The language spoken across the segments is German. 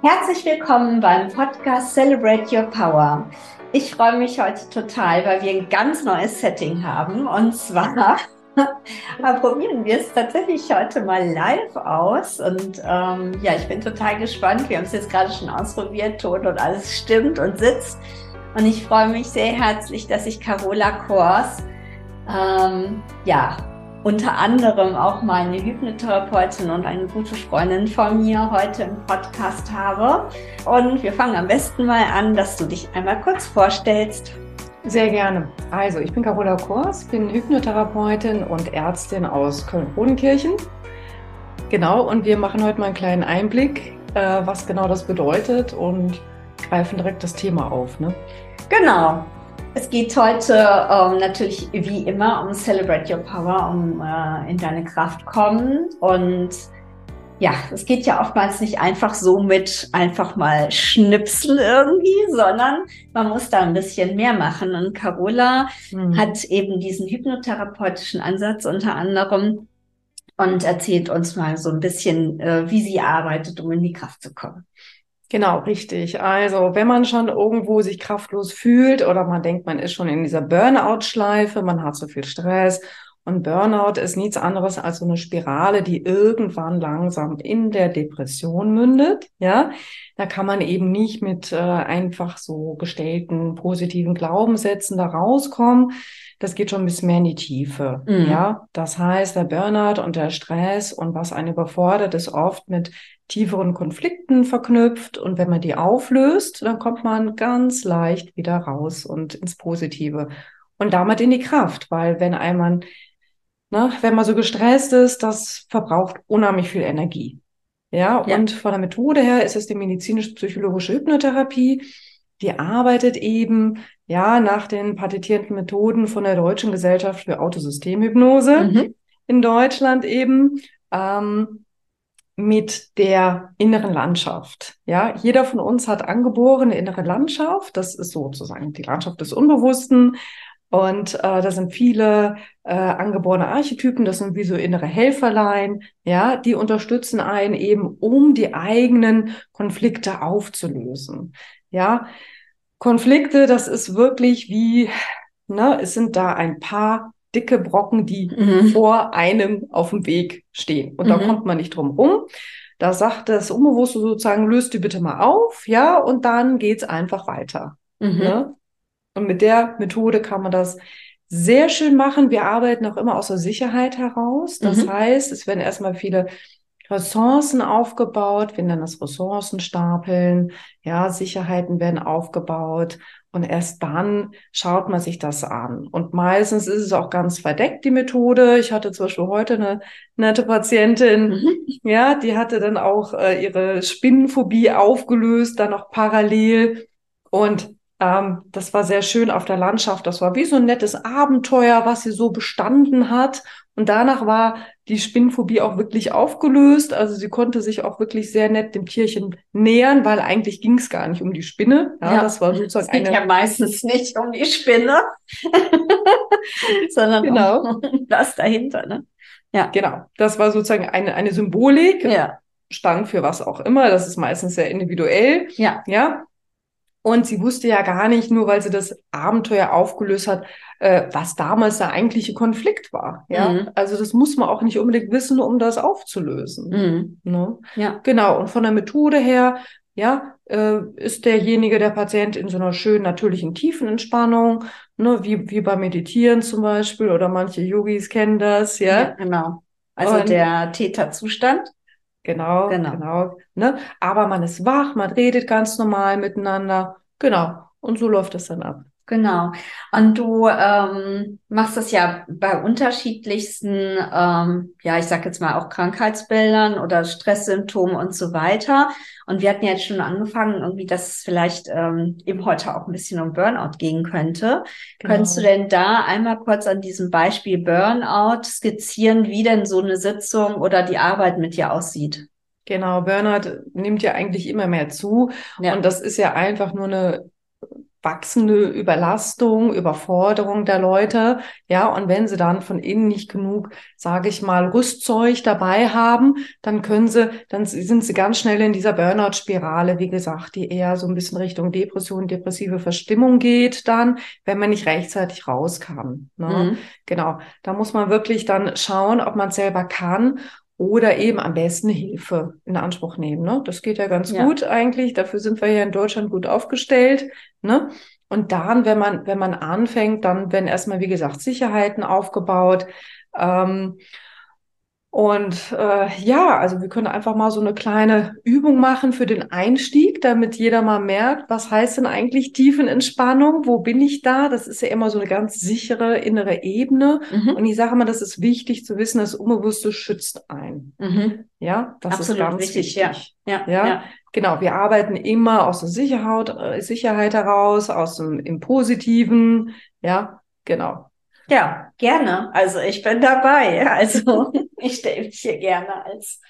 Herzlich willkommen beim Podcast Celebrate Your Power. Ich freue mich heute total, weil wir ein ganz neues Setting haben. Und zwar probieren wir es tatsächlich heute mal live aus. Und ähm, ja, ich bin total gespannt. Wir haben es jetzt gerade schon ausprobiert, Ton und alles stimmt und sitzt. Und ich freue mich sehr herzlich, dass ich Carola Kors ähm, ja, unter anderem auch meine Hypnotherapeutin und eine gute Freundin von mir heute im Podcast habe. Und wir fangen am besten mal an, dass du dich einmal kurz vorstellst. Sehr gerne. Also, ich bin Carola Kors, bin Hypnotherapeutin und Ärztin aus Köln-Rodenkirchen. Genau, und wir machen heute mal einen kleinen Einblick, äh, was genau das bedeutet und greifen direkt das Thema auf. Ne? Genau. Es geht heute ähm, natürlich wie immer um Celebrate Your Power, um äh, in deine Kraft kommen. Und ja, es geht ja oftmals nicht einfach so mit einfach mal Schnipsel irgendwie, sondern man muss da ein bisschen mehr machen. Und Carola mhm. hat eben diesen hypnotherapeutischen Ansatz unter anderem und erzählt uns mal so ein bisschen, äh, wie sie arbeitet, um in die Kraft zu kommen. Genau, richtig. Also, wenn man schon irgendwo sich kraftlos fühlt oder man denkt, man ist schon in dieser Burnout-Schleife, man hat so viel Stress und Burnout ist nichts anderes als so eine Spirale, die irgendwann langsam in der Depression mündet. Ja, da kann man eben nicht mit äh, einfach so gestellten positiven Glaubenssätzen da rauskommen. Das geht schon ein bisschen mehr in die Tiefe. Mhm. Ja, das heißt, der Burnout und der Stress und was einen überfordert, ist oft mit tieferen Konflikten verknüpft. Und wenn man die auflöst, dann kommt man ganz leicht wieder raus und ins Positive und damit in die Kraft, weil wenn einmal, ne, wenn man so gestresst ist, das verbraucht unheimlich viel Energie. Ja, ja. und von der Methode her ist es die medizinisch-psychologische Hypnotherapie. Die arbeitet eben, ja, nach den patentierten Methoden von der Deutschen Gesellschaft für Autosystemhypnose mhm. in Deutschland eben. Ähm, mit der inneren Landschaft. Ja, jeder von uns hat angeborene innere Landschaft. Das ist sozusagen die Landschaft des Unbewussten. Und äh, da sind viele äh, angeborene Archetypen, das sind wie so innere Helferlein, ja, die unterstützen einen eben, um die eigenen Konflikte aufzulösen. Ja, Konflikte, das ist wirklich wie, ne, es sind da ein paar dicke Brocken, die mhm. vor einem auf dem Weg stehen. Und mhm. da kommt man nicht drum rum. Da sagt das Unbewusste sozusagen, löst die bitte mal auf, ja, und dann geht's einfach weiter. Mhm. Ne? Und mit der Methode kann man das sehr schön machen. Wir arbeiten auch immer aus der Sicherheit heraus. Das mhm. heißt, es werden erstmal viele Ressourcen aufgebaut, wir nennen das Ressourcenstapeln, ja, Sicherheiten werden aufgebaut und erst dann schaut man sich das an. Und meistens ist es auch ganz verdeckt, die Methode. Ich hatte zum Beispiel heute eine nette Patientin, mhm. ja, die hatte dann auch äh, ihre Spinnenphobie aufgelöst, dann noch parallel. Und ähm, das war sehr schön auf der Landschaft. Das war wie so ein nettes Abenteuer, was sie so bestanden hat. Und danach war die Spinnenphobie auch wirklich aufgelöst. Also sie konnte sich auch wirklich sehr nett dem Tierchen nähern, weil eigentlich ging es gar nicht um die Spinne. Ja, ja das war sozusagen es geht eine... ja meistens nicht um die Spinne, sondern genau. um das dahinter. Ne? Ja, genau. Das war sozusagen eine, eine Symbolik. Ja. Stand für was auch immer. Das ist meistens sehr individuell. Ja. Ja. Und sie wusste ja gar nicht, nur weil sie das Abenteuer aufgelöst hat, äh, was damals der eigentliche Konflikt war. Ja, mhm. also das muss man auch nicht unbedingt wissen, um das aufzulösen. Mhm. Ne? Ja, genau. Und von der Methode her, ja, äh, ist derjenige, der Patient in so einer schönen natürlichen Tiefenentspannung, ne, wie wie beim Meditieren zum Beispiel oder manche Yogis kennen das, ja. ja genau. Also Und, der Theta-Zustand. Genau, genau. genau ne? Aber man ist wach, man redet ganz normal miteinander. Genau. Und so läuft es dann ab. Genau. Und du ähm, machst das ja bei unterschiedlichsten, ähm, ja, ich sag jetzt mal auch Krankheitsbildern oder Stresssymptomen und so weiter. Und wir hatten jetzt schon angefangen, irgendwie, dass es vielleicht ähm, eben heute auch ein bisschen um Burnout gehen könnte. Genau. Könntest du denn da einmal kurz an diesem Beispiel Burnout skizzieren, wie denn so eine Sitzung oder die Arbeit mit dir aussieht? Genau, Burnout nimmt ja eigentlich immer mehr zu. Ja. Und das ist ja einfach nur eine wachsende Überlastung, Überforderung der Leute. Ja, und wenn sie dann von innen nicht genug, sage ich mal, Rüstzeug dabei haben, dann können sie, dann sind sie ganz schnell in dieser Burnout-Spirale, wie gesagt, die eher so ein bisschen Richtung Depression, depressive Verstimmung geht dann, wenn man nicht rechtzeitig rauskam. Ne? Mhm. Genau. Da muss man wirklich dann schauen, ob man selber kann oder eben am besten Hilfe in Anspruch nehmen. Ne? Das geht ja ganz ja. gut eigentlich. Dafür sind wir ja in Deutschland gut aufgestellt. Ne? Und dann, wenn man, wenn man anfängt, dann werden erstmal, wie gesagt, Sicherheiten aufgebaut. Ähm, und äh, ja, also wir können einfach mal so eine kleine Übung machen für den Einstieg, damit jeder mal merkt, was heißt denn eigentlich Tiefenentspannung? Wo bin ich da? Das ist ja immer so eine ganz sichere innere Ebene. Mhm. Und ich sage mal, das ist wichtig zu wissen, das Unbewusste schützt ein. Mhm. Ja, das Absolut ist ganz wichtig. wichtig. Ja. Ja, ja. ja. Genau, wir arbeiten immer aus der Sicherheit, äh, Sicherheit heraus, aus dem im Positiven. Ja, genau. Ja, gerne. Also ich bin dabei. Also ich stelle mich hier gerne als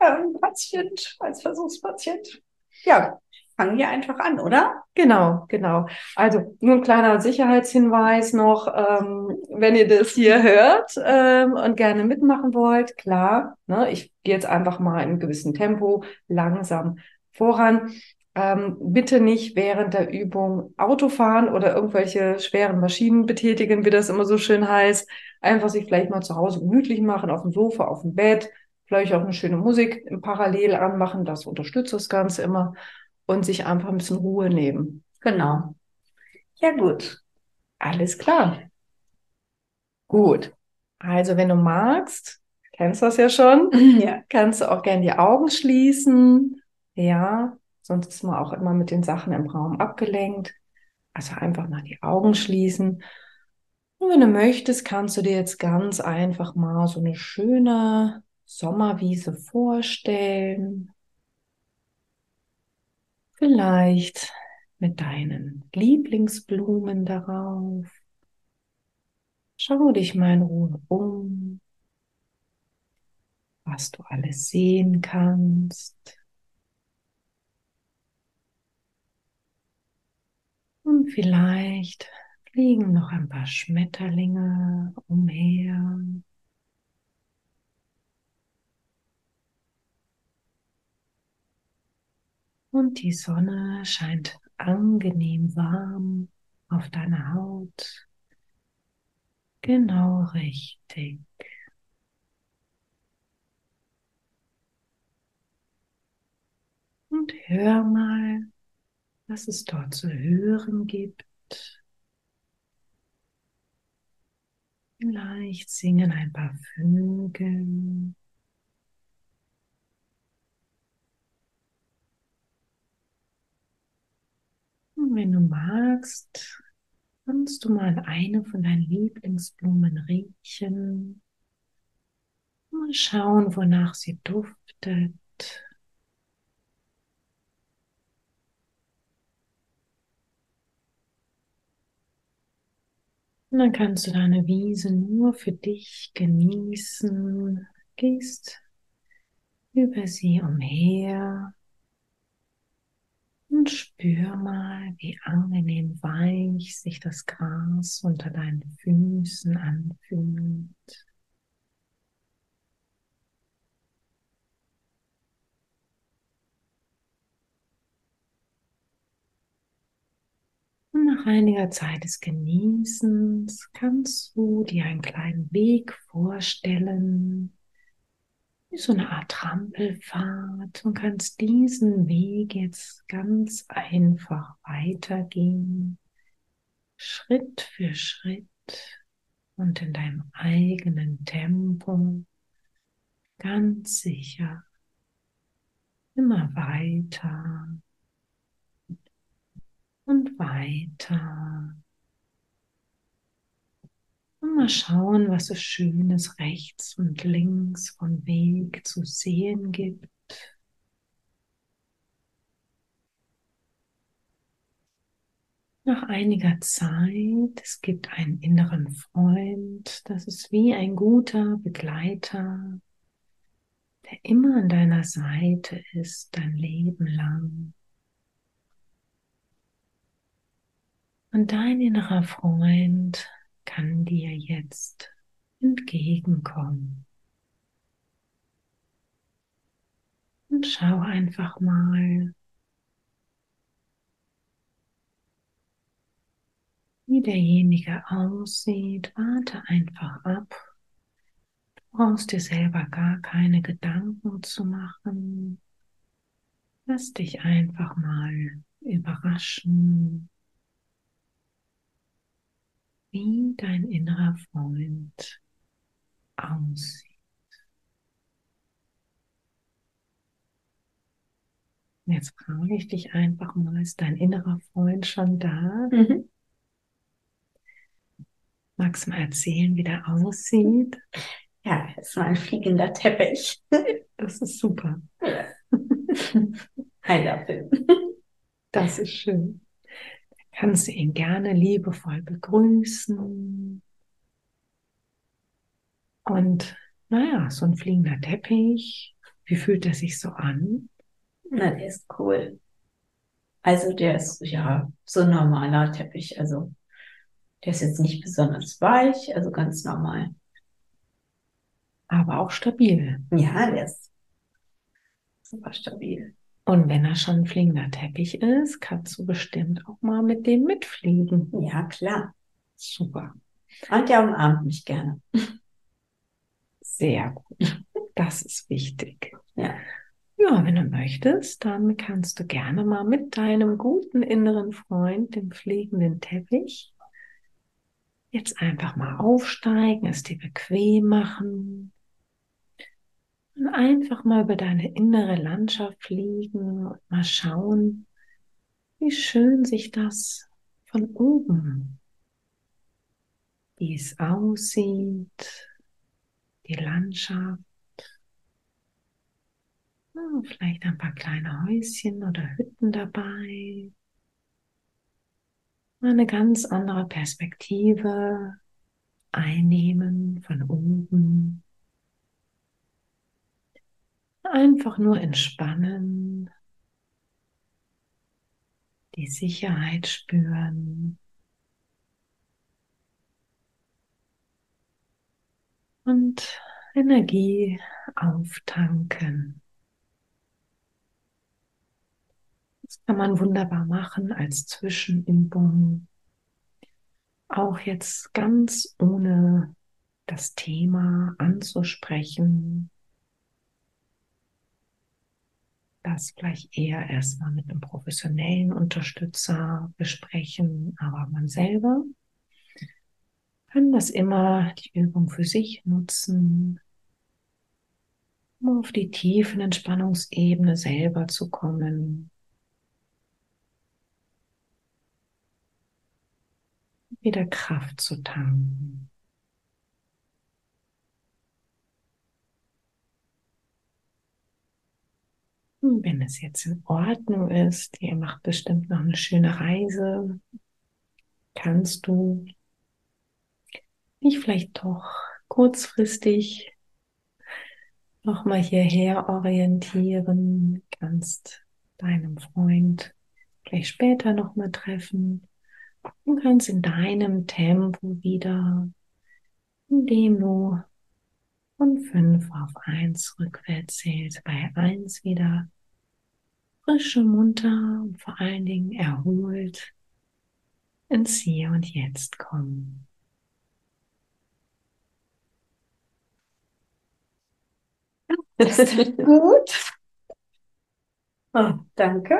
ähm, Patient, als Versuchspatient. Ja, fangen wir einfach an, oder? Genau, genau. Also nur ein kleiner Sicherheitshinweis noch, ähm, wenn ihr das hier hört ähm, und gerne mitmachen wollt, klar, ne, ich gehe jetzt einfach mal in einem gewissen Tempo langsam voran. Ähm, bitte nicht während der Übung Auto fahren oder irgendwelche schweren Maschinen betätigen, wie das immer so schön heißt. Einfach sich vielleicht mal zu Hause gemütlich machen, auf dem Sofa, auf dem Bett, vielleicht auch eine schöne Musik im Parallel anmachen. Das unterstützt das Ganze immer und sich einfach ein bisschen Ruhe nehmen. Genau. Ja, gut. Alles klar. Gut. Also, wenn du magst, kennst du das ja schon, ja. kannst du auch gerne die Augen schließen. Ja, Sonst ist man auch immer mit den Sachen im Raum abgelenkt. Also einfach mal die Augen schließen. Und wenn du möchtest, kannst du dir jetzt ganz einfach mal so eine schöne Sommerwiese vorstellen. Vielleicht mit deinen Lieblingsblumen darauf. Schau dich mal in Ruhe um, was du alles sehen kannst. Und vielleicht fliegen noch ein paar Schmetterlinge umher. Und die Sonne scheint angenehm warm auf deine Haut. Genau richtig. Und hör mal, was es dort zu hören gibt. Vielleicht singen ein paar Vögel. Und wenn du magst, kannst du mal eine von deinen Lieblingsblumen riechen. Mal schauen, wonach sie duftet. Und dann kannst du deine Wiese nur für dich genießen. Gehst über sie umher und spür mal, wie angenehm weich sich das Gras unter deinen Füßen anfühlt. Und einiger Zeit des Genießens. Kannst du dir einen kleinen Weg vorstellen, wie so eine Art Trampelfahrt. Und kannst diesen Weg jetzt ganz einfach weitergehen, Schritt für Schritt und in deinem eigenen Tempo, ganz sicher, immer weiter und weiter. Und mal schauen, was es Schönes rechts und links vom Weg zu sehen gibt. Nach einiger Zeit, es gibt einen inneren Freund, das ist wie ein guter Begleiter, der immer an deiner Seite ist, dein Leben lang. Und dein innerer Freund kann dir jetzt entgegenkommen. Und schau einfach mal, wie derjenige aussieht. Warte einfach ab. Du brauchst dir selber gar keine Gedanken zu machen. Lass dich einfach mal überraschen, wie dein innerer Freund aussieht. Jetzt frage ich dich einfach mal, ist dein innerer Freund schon da? Mhm. Magst du mal erzählen, wie der aussieht? Ja, es ist ein fliegender Teppich. Das ist super. Ja. Heiler Film. Das ist schön. Kannst du ihn gerne liebevoll begrüßen. Und naja, so ein fliegender Teppich, wie fühlt er sich so an? Na, der ist cool. Also der ist ja so ein normaler Teppich. Also der ist jetzt nicht besonders weich, also ganz normal. Aber auch stabil. Ja, der ist super stabil. Und wenn er schon ein fliegender Teppich ist, kannst du bestimmt auch mal mit dem mitfliegen. Ja, klar. Super. Und der umarmt mich gerne. Sehr gut. Das ist wichtig. Ja. Ja, wenn du möchtest, dann kannst du gerne mal mit deinem guten inneren Freund, dem fliegenden Teppich, jetzt einfach mal aufsteigen, es dir bequem machen, und einfach mal über deine innere Landschaft fliegen und mal schauen, wie schön sich das von oben, wie es aussieht, die Landschaft. Ja, vielleicht ein paar kleine Häuschen oder Hütten dabei. Eine ganz andere Perspektive einnehmen von oben. Einfach nur entspannen, die Sicherheit spüren und Energie auftanken. Das kann man wunderbar machen als Zwischenübung. Auch jetzt ganz ohne das Thema anzusprechen, das vielleicht eher erstmal mit einem professionellen Unterstützer besprechen, aber man selber kann das immer die Übung für sich nutzen, um auf die tiefen Entspannungsebene selber zu kommen. Wieder Kraft zu tanken. Wenn es jetzt in Ordnung ist, ihr macht bestimmt noch eine schöne Reise, kannst du dich vielleicht doch kurzfristig nochmal hierher orientieren, kannst deinem Freund vielleicht später nochmal treffen und kannst in deinem Tempo wieder, indem du von fünf auf eins rückwärts zählst, bei eins wieder frisch und munter und vor allen Dingen erholt ins Hier und Jetzt kommen. Das ist gut. Oh, danke.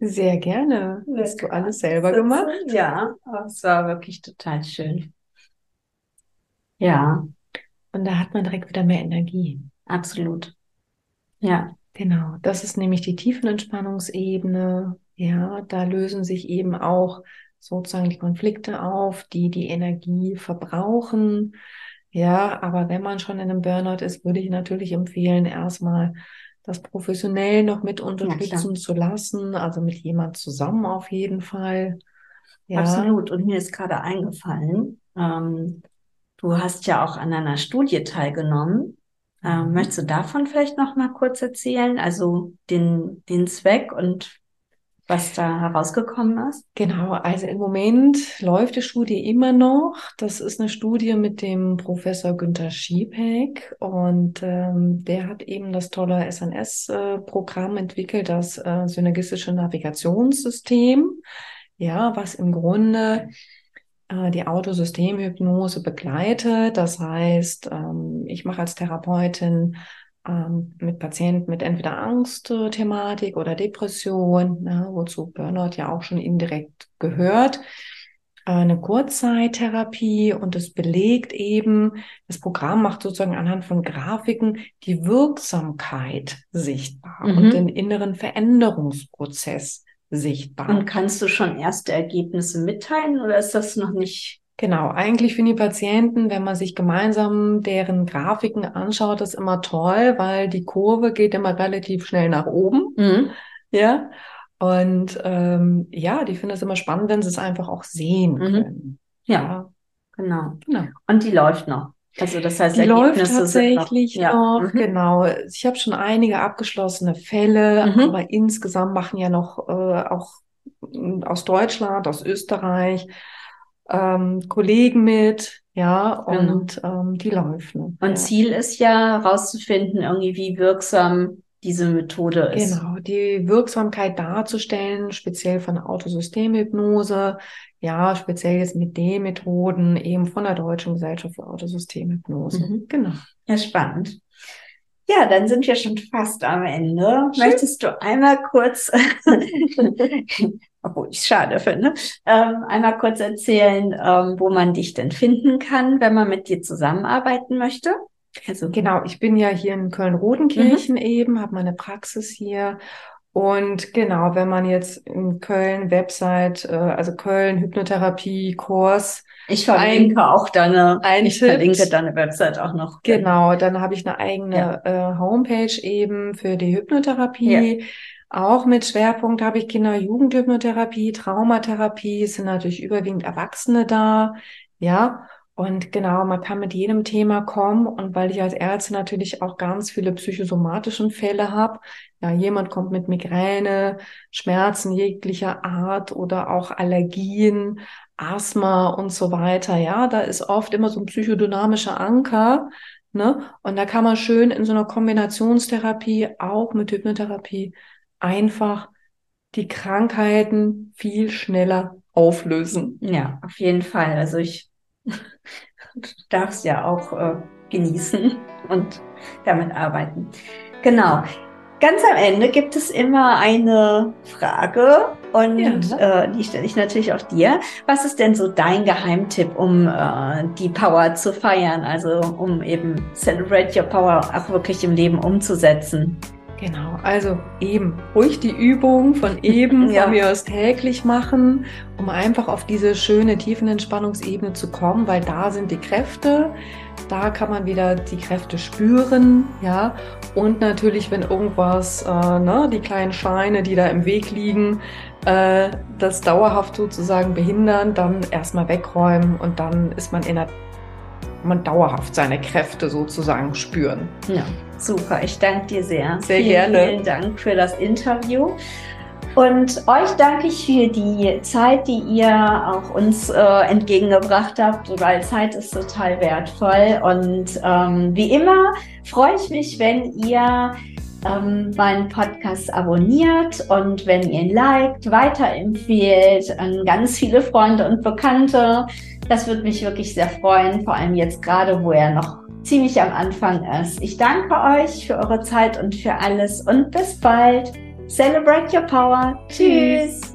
Sehr gerne. Hast du alles selber gemacht? Ja, es war wirklich total schön. Ja. Und da hat man direkt wieder mehr Energie. Absolut. Ja. Genau, das ist nämlich die Tiefenentspannungsebene. Ja, da lösen sich eben auch sozusagen die Konflikte auf, die die Energie verbrauchen. Ja, aber wenn man schon in einem Burnout ist, würde ich natürlich empfehlen, erstmal das professionell noch mit unterstützen ja, zu lassen, also mit jemand zusammen auf jeden Fall. Ja. Absolut. Und mir ist gerade eingefallen, ähm, du hast ja auch an einer Studie teilgenommen ähm, möchtest du davon vielleicht noch mal kurz erzählen? Also den, den Zweck und was da herausgekommen ist? Genau, also im Moment läuft die Studie immer noch. Das ist eine Studie mit dem Professor Günther Schiepek und ähm, der hat eben das tolle SNS-Programm entwickelt, das äh, synergistische Navigationssystem, ja, was im Grunde äh, die Autosystemhypnose begleitet. Das heißt, ähm, ich mache als Therapeutin ähm, mit Patienten mit entweder Angstthematik oder Depression, ne, wozu Burnout ja auch schon indirekt gehört, äh, eine Kurzzeittherapie und es belegt eben, das Programm macht sozusagen anhand von Grafiken die Wirksamkeit sichtbar mhm. und den inneren Veränderungsprozess sichtbar. Und kannst du schon erste Ergebnisse mitteilen oder ist das noch nicht? Genau, eigentlich für die Patienten, wenn man sich gemeinsam deren Grafiken anschaut, ist immer toll, weil die Kurve geht immer relativ schnell nach oben. Mhm. Ja. Und ähm, ja, die finden es immer spannend, wenn sie es einfach auch sehen mhm. können. Ja, ja, genau. genau. Und die läuft noch. Also das heißt, die läuft tatsächlich noch, ja. noch mhm. genau. Ich habe schon einige abgeschlossene Fälle, mhm. aber insgesamt machen ja noch äh, auch aus Deutschland, aus Österreich ähm, Kollegen mit, ja, genau. und ähm, die laufen. Und ja. Ziel ist ja herauszufinden, irgendwie wie wirksam diese Methode ist. Genau, die Wirksamkeit darzustellen, speziell von Autosystemhypnose, ja, speziell jetzt mit den Methoden eben von der Deutschen Gesellschaft für Autosystemhypnose. Mhm. Genau. Ja, spannend. Ja, dann sind wir schon fast am Ende. Schön. Möchtest du einmal kurz, obwohl ich es schade finde, ähm, einmal kurz erzählen, ähm, wo man dich denn finden kann, wenn man mit dir zusammenarbeiten möchte? Also genau, ich bin ja hier in Köln-Rodenkirchen mhm. eben, habe meine Praxis hier und genau, wenn man jetzt in Köln Website, äh, also Köln Hypnotherapie Kurs. Ich verlinke ein, auch deine, ich verlinke deine Website auch noch. Genau, dann habe ich eine eigene ja. äh, Homepage eben für die Hypnotherapie. Ja. Auch mit Schwerpunkt habe ich Kinder-Jugendhypnotherapie, Traumatherapie, es sind natürlich überwiegend Erwachsene da, ja. Und genau, man kann mit jedem Thema kommen. Und weil ich als Ärztin natürlich auch ganz viele psychosomatischen Fälle habe, ja, jemand kommt mit Migräne, Schmerzen jeglicher Art oder auch Allergien, Asthma und so weiter. Ja, da ist oft immer so ein psychodynamischer Anker. Ne? Und da kann man schön in so einer Kombinationstherapie, auch mit Hypnotherapie, einfach die Krankheiten viel schneller auflösen. Ja, auf jeden Fall. Also ich darfst ja auch äh, genießen und damit arbeiten. Genau. Ganz am Ende gibt es immer eine Frage und ja. äh, die stelle ich natürlich auch dir. Was ist denn so dein Geheimtipp, um äh, die Power zu feiern, also um eben Celebrate Your Power auch wirklich im Leben umzusetzen? Genau, also eben ruhig die Übung von eben ja. von mir aus täglich machen, um einfach auf diese schöne Tiefenentspannungsebene zu kommen, weil da sind die Kräfte, da kann man wieder die Kräfte spüren, ja, und natürlich, wenn irgendwas, äh, ne, die kleinen Scheine, die da im Weg liegen, äh, das dauerhaft sozusagen behindern, dann erstmal wegräumen und dann ist man in der man dauerhaft seine Kräfte sozusagen spüren. Ja, super. Ich danke dir sehr. Sehr vielen, gerne. Vielen Dank für das Interview. Und euch danke ich für die Zeit, die ihr auch uns äh, entgegengebracht habt, weil Zeit ist total wertvoll. Und ähm, wie immer freue ich mich, wenn ihr ähm, meinen Podcast abonniert und wenn ihr ihn liked, weiterempfehlt an ganz viele Freunde und Bekannte. Das würde mich wirklich sehr freuen, vor allem jetzt gerade, wo er noch ziemlich am Anfang ist. Ich danke euch für eure Zeit und für alles und bis bald. Celebrate your power. Tschüss.